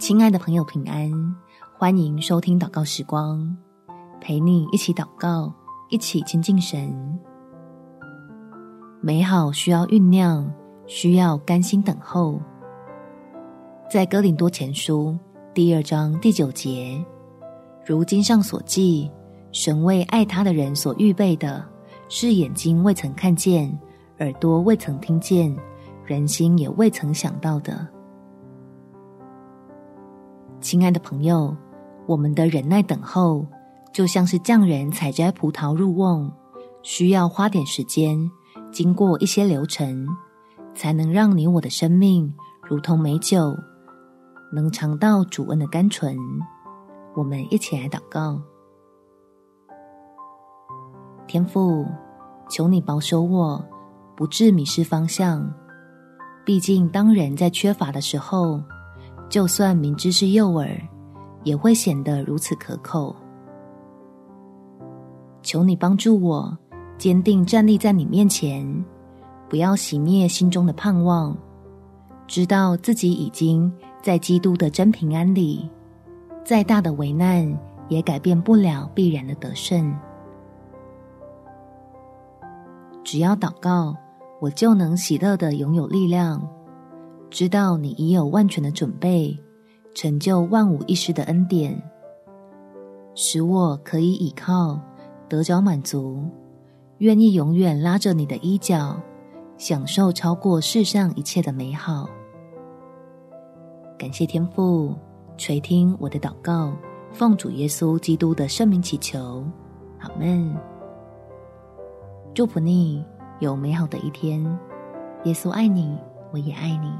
亲爱的朋友，平安！欢迎收听祷告时光，陪你一起祷告，一起亲近神。美好需要酝酿，需要甘心等候。在哥林多前书第二章第九节，如经上所记，神为爱他的人所预备的，是眼睛未曾看见，耳朵未曾听见，人心也未曾想到的。亲爱的朋友，我们的忍耐等候，就像是匠人采摘葡萄入瓮，需要花点时间，经过一些流程，才能让你我的生命如同美酒，能尝到主恩的甘醇。我们一起来祷告：天父，求你保守我，不致迷失方向。毕竟，当人在缺乏的时候，就算明知是诱饵，也会显得如此可口。求你帮助我，坚定站立在你面前，不要熄灭心中的盼望。知道自己已经在基督的真平安里，再大的危难也改变不了必然的得胜。只要祷告，我就能喜乐的拥有力量。知道你已有万全的准备，成就万无一失的恩典，使我可以倚靠，得着满足，愿意永远拉着你的衣角，享受超过世上一切的美好。感谢天父垂听我的祷告，奉主耶稣基督的圣名祈求，阿们。祝福你有美好的一天，耶稣爱你，我也爱你。